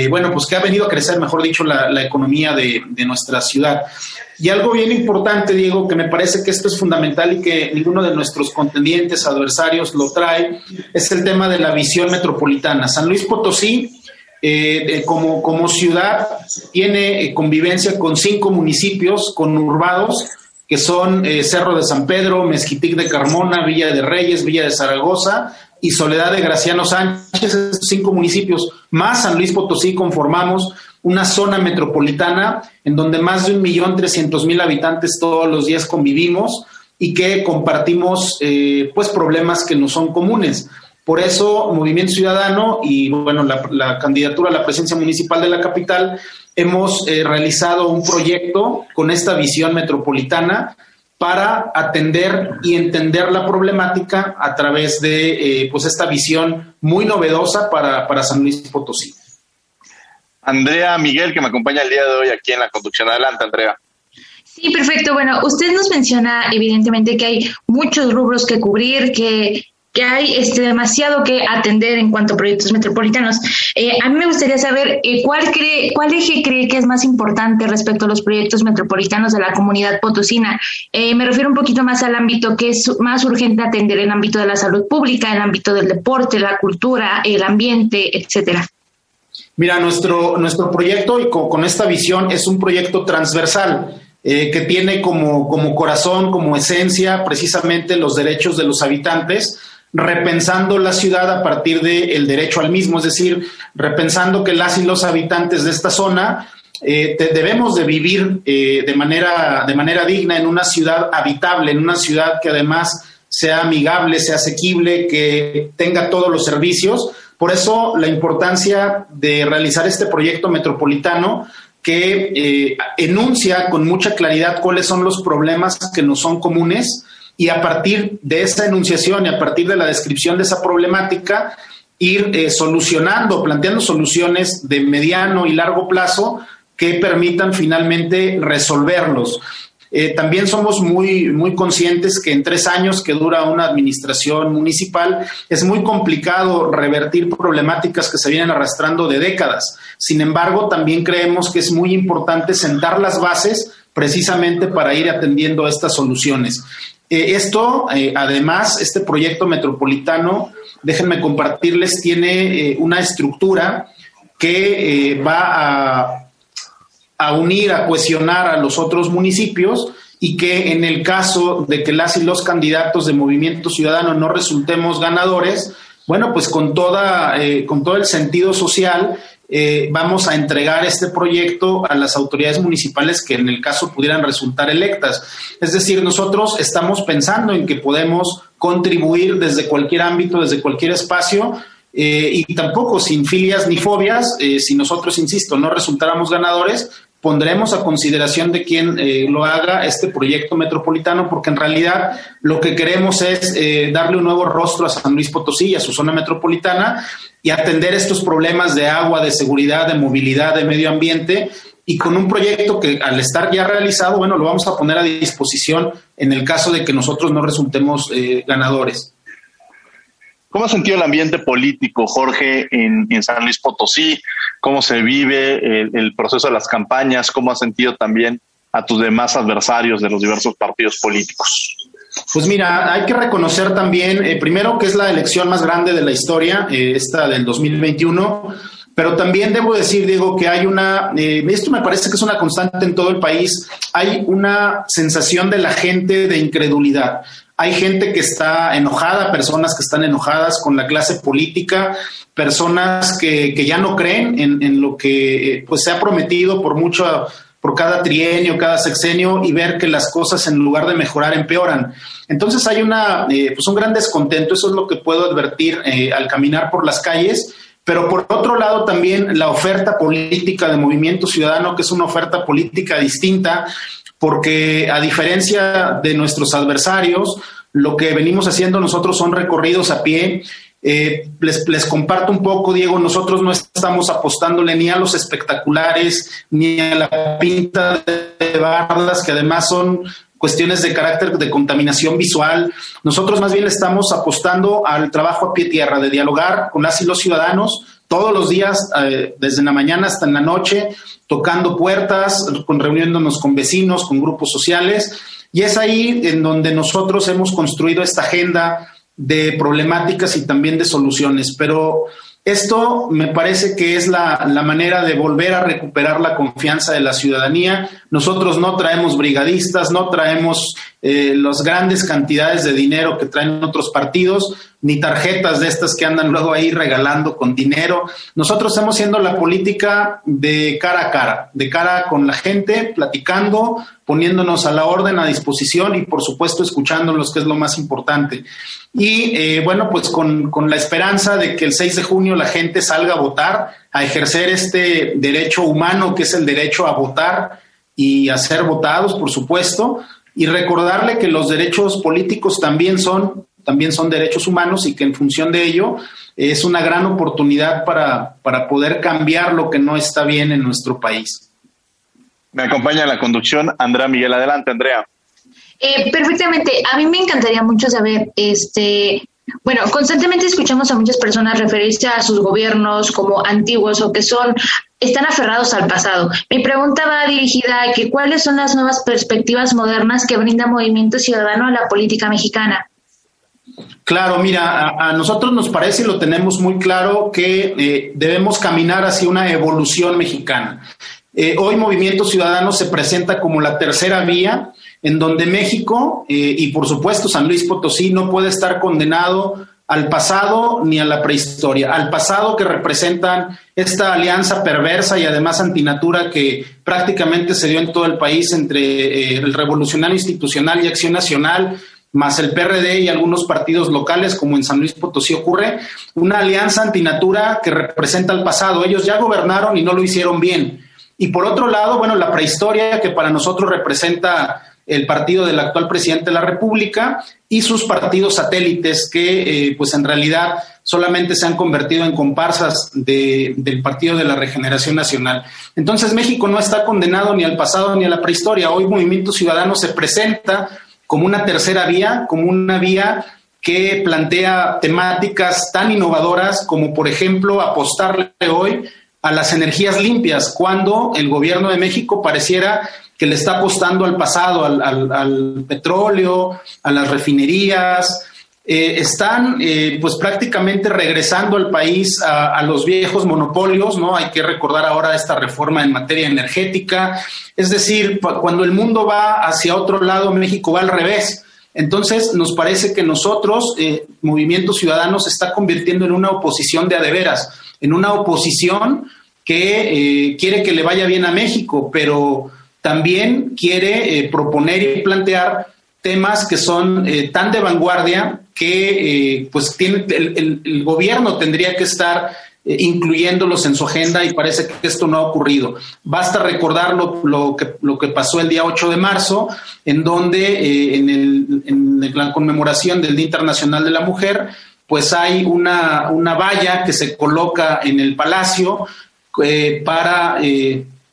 bueno, pues que ha venido a crecer, mejor dicho, la, economía de, de, nuestra ciudad. Y algo bien importante, Diego, que me parece que esto es fundamental y que ninguno de nuestros contendientes, adversarios lo trae, es el tema de la visión metropolitana. San Luis Potosí, eh, eh, como, ciudad, tiene eh, convivencia con cinco municipios conurbados, que son Cerro de San Pedro, Mezquitic de Carmona, Villa de Reyes, Villa de Zaragoza y Soledad de Graciano Sánchez, cinco municipios, más San Luis Potosí conformamos una zona metropolitana en donde más de un millón trescientos mil habitantes todos los días convivimos y que compartimos eh, pues problemas que no son comunes. Por eso, Movimiento Ciudadano y bueno, la, candidatura a la presidencia municipal de la capital, hemos eh, realizado un proyecto con esta visión metropolitana para atender y entender la problemática a través de eh, pues esta visión muy novedosa para, para San Luis Potosí. Andrea Miguel, que me acompaña el día de hoy aquí en la conducción. Adelante, Andrea. Sí, perfecto. Bueno, usted nos menciona evidentemente que hay muchos rubros que cubrir, que, que hay este, demasiado que atender en cuanto a proyectos metropolitanos. Eh, a mí me gustaría saber eh, cuál, cree, cuál eje cree que es más importante respecto a los proyectos metropolitanos de la comunidad potosina. Eh, me refiero un poquito más al ámbito que es más urgente atender, el ámbito de la salud pública, el ámbito del deporte, la cultura, el ambiente, etcétera. Mira, nuestro, nuestro proyecto y con, esta visión es un proyecto transversal. que tiene como, como corazón, como esencia, precisamente los derechos de los habitantes, repensando la ciudad a partir del derecho al mismo, es decir, repensando que las y los habitantes de esta zona eh, debemos de vivir eh, de, manera, de manera digna en una ciudad habitable, en una ciudad que además sea amigable, sea asequible, que tenga todos los servicios. Por eso la importancia de realizar este proyecto metropolitano que eh, enuncia con mucha claridad cuáles son los problemas que nos son comunes, y a partir de esa enunciación y a partir de la descripción de esa problemática, ir eh, solucionando, planteando soluciones de mediano y largo plazo que permitan finalmente resolverlos. Eh, también somos muy, muy conscientes que en tres años que dura una administración municipal es muy complicado revertir problemáticas que se vienen arrastrando de décadas. Sin embargo, también creemos que es muy importante sentar las bases precisamente para ir atendiendo estas soluciones. Eh, esto, eh, además, este proyecto metropolitano, déjenme compartirles, tiene eh, una estructura que va a, unir, a cohesionar a los otros municipios y que en el caso de que las y los candidatos de Movimiento Ciudadano no resultemos ganadores, bueno, pues con, toda, con todo el sentido social eh, vamos a entregar este proyecto a las autoridades municipales que en el caso pudieran resultar electas. Es decir, nosotros estamos pensando en que podemos contribuir desde cualquier ámbito, desde cualquier espacio. Eh, y tampoco sin filias ni fobias, eh, si nosotros, insisto, no resultáramos ganadores, pondremos a consideración de quien eh, lo haga este proyecto metropolitano, porque en realidad lo que queremos es eh, darle un nuevo rostro a San Luis Potosí, a su zona metropolitana, y atender estos problemas de agua, de seguridad, de movilidad, de medio ambiente, y con un proyecto que al estar ya realizado, bueno, lo vamos a poner a disposición en el caso de que nosotros no resultemos eh, ganadores. ¿Cómo ha sentido el ambiente político, Jorge, en, San Luis Potosí? ¿Cómo se vive el, proceso de las campañas? ¿Cómo ha sentido también a tus demás adversarios de los diversos partidos políticos? Pues mira, hay que reconocer también, eh, primero, que es la elección más grande de la historia, eh, esta del 2021, pero también debo decir, Diego, que hay una, eh, esto me parece que es una constante en todo el país, hay una sensación de la gente de incredulidad. Hay gente que está enojada, personas que están enojadas con la clase política, personas que, ya no creen en, lo que eh, pues, se ha prometido por mucho por cada trienio, cada sexenio y ver que las cosas en lugar de mejorar empeoran. Entonces hay una, eh, pues un gran descontento, eso es lo que puedo advertir eh, al caminar por las calles, pero por otro lado también la oferta política de Movimiento Ciudadano, que es una oferta política distinta, porque a diferencia de nuestros adversarios, lo que venimos haciendo nosotros son recorridos a pie. Eh, les, les, comparto un poco, Diego, nosotros no estamos apostándole ni a los espectaculares, ni a la pinta de bardas, que además son cuestiones de carácter de contaminación visual. Nosotros más bien estamos apostando al trabajo a pie tierra, de dialogar con las y los ciudadanos todos los días, eh, desde la mañana hasta en la noche, tocando puertas, con, reuniéndonos con vecinos, con grupos sociales. Y es ahí en donde nosotros hemos construido esta agenda de problemáticas y también de soluciones. Pero esto me parece que es la, la, manera de volver a recuperar la confianza de la ciudadanía. Nosotros no traemos brigadistas, no traemos eh, las grandes cantidades de dinero que traen otros partidos, ni tarjetas de estas que andan luego ahí regalando con dinero. Nosotros estamos haciendo la política de cara a cara, de cara con la gente, platicando, poniéndonos a la orden, a disposición y por supuesto escuchándolos, que es lo más importante. Y eh, bueno, pues con, con la esperanza de que el 6 de junio la gente salga a votar, a ejercer este derecho humano que es el derecho a votar y a ser votados, por supuesto, y recordarle que los derechos políticos también son, también son derechos humanos y que en función de ello es una gran oportunidad para, para poder cambiar lo que no está bien en nuestro país. Me acompaña en la conducción Andrea Miguel. Adelante, Andrea. Eh, perfectamente. A mí me encantaría mucho saber, este, Bueno, constantemente escuchamos a muchas personas referirse a sus gobiernos como antiguos o que son están aferrados al pasado. Mi pregunta va dirigida a que cuáles son las nuevas perspectivas modernas que brinda Movimiento Ciudadano a la política mexicana. Claro, mira, a, nosotros nos parece y lo tenemos muy claro que eh, debemos caminar hacia una evolución mexicana. Eh, hoy Movimiento Ciudadano se presenta como la tercera vía en donde México eh, y por supuesto San Luis Potosí no puede estar condenado al pasado ni a la prehistoria, al pasado que representan esta alianza perversa y además antinatura que prácticamente se dio en todo el país entre eh, el Revolucionario Institucional y Acción Nacional, más el PRD y algunos partidos locales, como en San Luis Potosí ocurre, una alianza antinatura que representa el pasado. Ellos ya gobernaron y no lo hicieron bien. Y por otro lado, bueno, la prehistoria que para nosotros representa el partido del actual presidente de la República y sus partidos satélites que eh, pues en realidad solamente se han convertido en comparsas del Partido de la Regeneración Nacional. Entonces México no está condenado ni al pasado ni a la prehistoria. Hoy Movimiento Ciudadano se presenta como una tercera vía, como una vía que plantea temáticas tan innovadoras como por ejemplo apostarle hoy a las energías limpias, cuando el gobierno de México pareciera que le está apostando al pasado, al, petróleo, a las refinerías, eh, están eh, pues prácticamente regresando al país a, los viejos monopolios, ¿no? Hay que recordar ahora esta reforma en materia energética, es decir, cuando el mundo va hacia otro lado, México va al revés. Entonces, nos parece que nosotros, eh, Movimiento Ciudadano, se está convirtiendo en una oposición de adeveras, en una oposición que quiere que le vaya bien a México, pero también quiere eh, proponer y plantear temas que son eh, tan de vanguardia que eh, pues tiene, el, gobierno tendría que estar incluyéndolos en su agenda y parece que esto no ha ocurrido. Basta recordar lo, que, lo que pasó el día 8 de marzo, en donde en, el, en, la conmemoración del Día Internacional de la Mujer, pues hay una, una valla que se coloca en el palacio para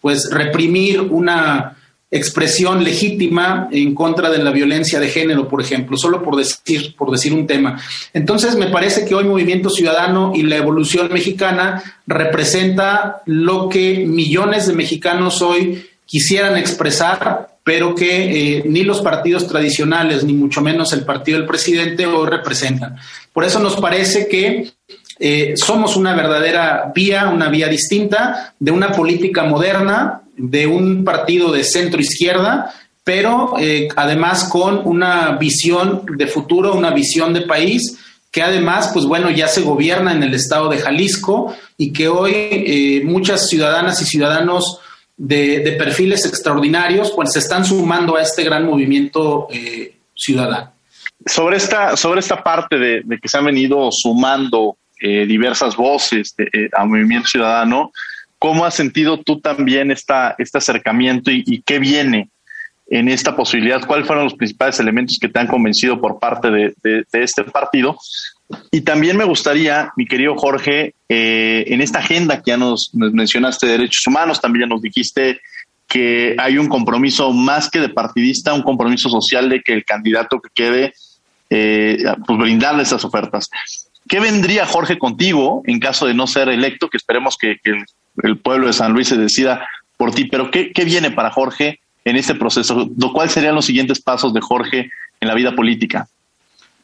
pues reprimir una expresión legítima en contra de la violencia de género, por ejemplo, solo por decir, por decir un tema. Entonces, me parece que hoy Movimiento Ciudadano y la evolución mexicana representa lo que millones de mexicanos hoy quisieran expresar, pero que eh, ni los partidos tradicionales, ni mucho menos el partido del presidente hoy representan. Por eso nos parece que eh, somos una verdadera vía, una vía distinta de una política moderna, de un partido de centro izquierda, pero eh, además con una visión de futuro, una visión de país que además, pues bueno, ya se gobierna en el estado de Jalisco y que hoy eh, muchas ciudadanas y ciudadanos de, perfiles extraordinarios, pues se están sumando a este gran movimiento ciudadano. Sobre esta, sobre esta parte de, de que se han venido sumando eh, diversas voces de, eh, a Movimiento Ciudadano. ¿Cómo has sentido tú también esta, este acercamiento y, qué viene en esta posibilidad? ¿Cuáles fueron los principales elementos que te han convencido por parte de, este partido? Y también me gustaría, mi querido Jorge, eh, en esta agenda que ya nos, mencionaste de derechos humanos, también nos dijiste que hay un compromiso más que de partidista, un compromiso social de que el candidato que quede, pues brindarle esas ofertas. ¿Qué vendría Jorge contigo en caso de no ser electo? Que esperemos que, el, pueblo de San Luis se decida por ti, pero ¿qué, viene para Jorge en este proceso? ¿Cuáles serían los siguientes pasos de Jorge en la vida política?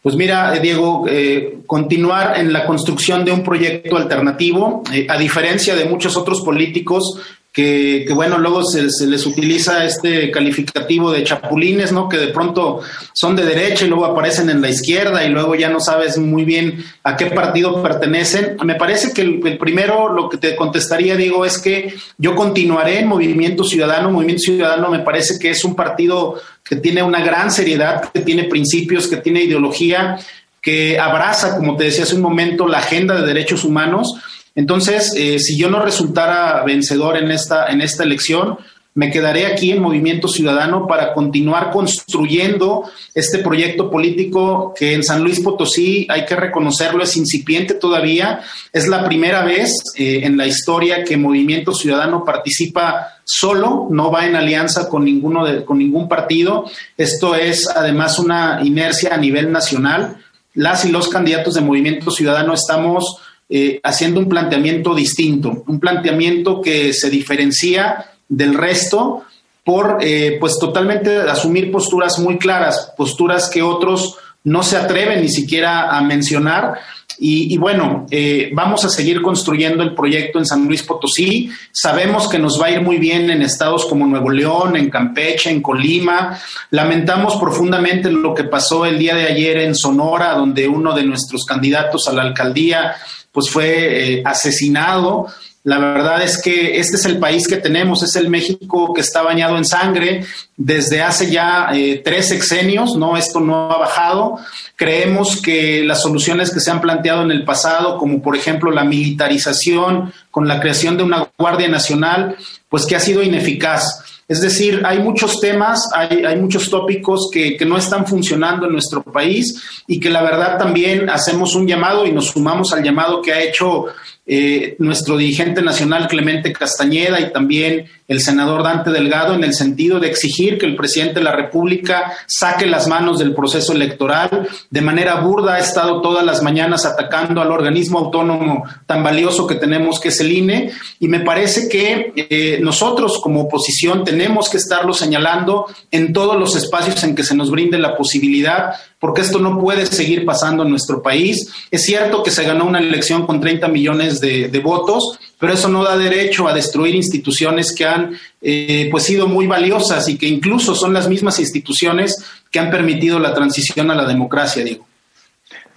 Pues mira, Diego, eh, continuar en la construcción de un proyecto alternativo, eh, a diferencia de muchos otros políticos que, bueno, luego se, les utiliza este calificativo de chapulines, ¿no? Que de pronto son de derecha y luego aparecen en la izquierda y luego ya no sabes muy bien a qué partido pertenecen. Me parece que el, primero, lo que te contestaría, digo, es que yo continuaré en Movimiento Ciudadano. Movimiento Ciudadano me parece que es un partido que tiene una gran seriedad, que tiene principios, que tiene ideología, que abraza, como te decía hace un momento, la agenda de derechos humanos entonces, eh, si yo no resultara vencedor en esta, en esta elección, me quedaré aquí en Movimiento Ciudadano para continuar construyendo este proyecto político que en San Luis Potosí, hay que reconocerlo, es incipiente todavía. Es la primera vez eh, en la historia que Movimiento Ciudadano participa solo, no va en alianza con, ninguno de, con ningún partido. Esto es además una inercia a nivel nacional. las y los candidatos de Movimiento Ciudadano estamos eh, haciendo un planteamiento distinto, un planteamiento que se diferencia del resto por eh, pues totalmente asumir posturas muy claras, posturas que otros no se atreven ni siquiera a mencionar. Y, bueno, eh, vamos a seguir construyendo el proyecto en San Luis Potosí. Sabemos que nos va a ir muy bien en estados como Nuevo León, en Campeche, en Colima. Lamentamos profundamente lo que pasó el día de ayer en Sonora, donde uno de nuestros candidatos a la alcaldía pues fue eh, asesinado. La verdad es que este es el país que tenemos, es el México que está bañado en sangre desde hace ya eh, tres sexenios, ¿no? Esto no ha bajado. Creemos que las soluciones que se han planteado en el pasado, como por ejemplo la militarización con la creación de una Guardia Nacional, pues que ha sido ineficaz. Es decir, hay muchos temas, hay, muchos tópicos que, que, no están funcionando en nuestro país y que la verdad también hacemos un llamado y nos sumamos al llamado que ha hecho eh, nuestro dirigente nacional Clemente Castañeda y también el senador Dante Delgado en el sentido de exigir que el presidente de la República saque las manos del proceso electoral. De manera burda ha estado todas las mañanas atacando al organismo autónomo tan valioso que tenemos que es el INE y me parece que eh, nosotros como oposición tenemos que estarlo señalando en todos los espacios en que se nos brinde la posibilidad porque esto no puede seguir pasando en nuestro país. Es cierto que se ganó una elección con 30 millones de, votos, pero eso no da derecho a destruir instituciones que han eh, pues sido muy valiosas y que incluso son las mismas instituciones que han permitido la transición a la democracia, Diego.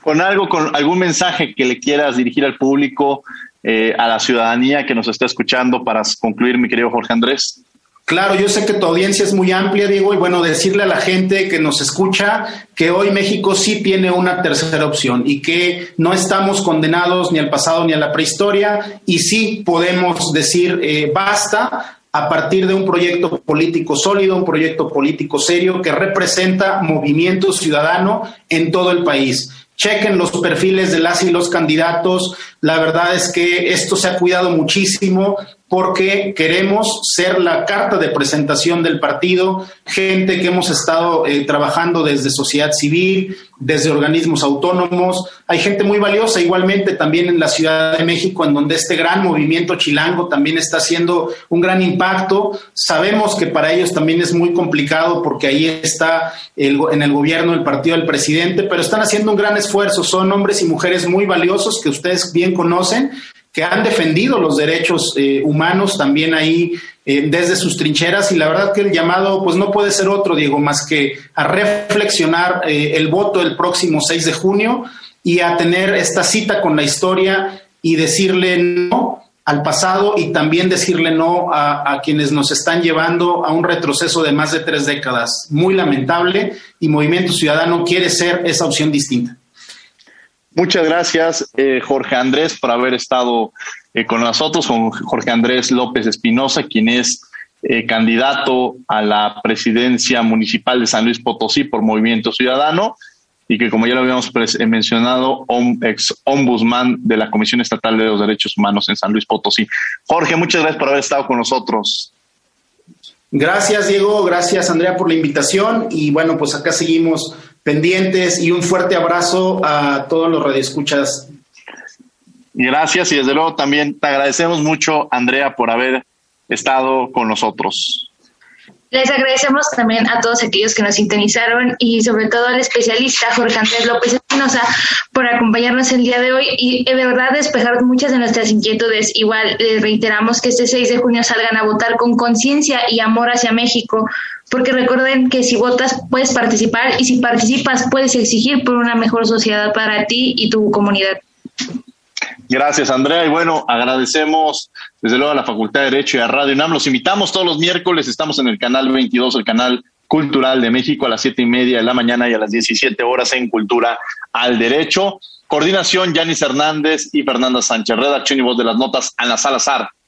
Con algo, con algún mensaje que le quieras dirigir al público, eh, a la ciudadanía que nos está escuchando para concluir, mi querido Jorge Andrés. Claro, yo sé que tu audiencia es muy amplia, Diego, y bueno, decirle a la gente que nos escucha que hoy México sí tiene una tercera opción y que no estamos condenados ni al pasado ni a la prehistoria y sí podemos decir eh, basta a partir de un proyecto político sólido, un proyecto político serio que representa movimiento ciudadano en todo el país. Chequen los perfiles de las y los candidatos. La verdad es que esto se ha cuidado muchísimo porque queremos ser la carta de presentación del partido, gente que hemos estado eh, trabajando desde sociedad civil, desde organismos autónomos. Hay gente muy valiosa igualmente también en la Ciudad de México, en donde este gran movimiento chilango también está haciendo un gran impacto. Sabemos que para ellos también es muy complicado porque ahí está en el gobierno el partido del presidente, pero están haciendo un gran esfuerzo. Son hombres y mujeres muy valiosos que ustedes bien conocen que han defendido los derechos eh, humanos también ahí eh, desde sus trincheras y la verdad que el llamado pues no puede ser otro, Diego, más que a reflexionar eh, el voto el próximo 6 de junio y a tener esta cita con la historia y decirle no al pasado y también decirle no a, a, quienes nos están llevando a un retroceso de más de tres décadas. Muy lamentable y Movimiento Ciudadano quiere ser esa opción distinta. Muchas gracias, eh, Jorge Andrés, por haber estado eh, con nosotros, con Jorge Andrés López Espinosa, quien es eh, candidato a la presidencia municipal de San Luis Potosí por Movimiento Ciudadano y que, como ya lo habíamos mencionado, ex ombudsman de la Comisión Estatal de los Derechos Humanos en San Luis Potosí. Jorge, muchas gracias por haber estado con nosotros. Gracias, Diego. Gracias, Andrea, por la invitación. Y bueno, pues acá seguimos pendientes y un fuerte abrazo a todos los radioescuchas. Gracias y desde luego también te agradecemos mucho, Andrea, por haber estado con nosotros. Les agradecemos también a todos aquellos que nos sintonizaron y sobre todo al especialista Jorge Andrés López Espinosa por acompañarnos el día de hoy y de verdad despejar muchas de nuestras inquietudes. Igual les reiteramos que este 6 de junio salgan a votar con conciencia y amor hacia México, porque recuerden que si votas puedes participar y si participas puedes exigir por una mejor sociedad para ti y tu comunidad. Gracias, Andrea. Y bueno, agradecemos desde luego a la Facultad de Derecho y a Radio UNAM. Los invitamos todos los miércoles. Estamos en el canal 22, el canal cultural de México, a las siete y media de la mañana y a las 17 horas en Cultura al Derecho. Coordinación, Yanis Hernández y Fernanda Sánchez. Redacción y voz de las notas, Ana Salazar.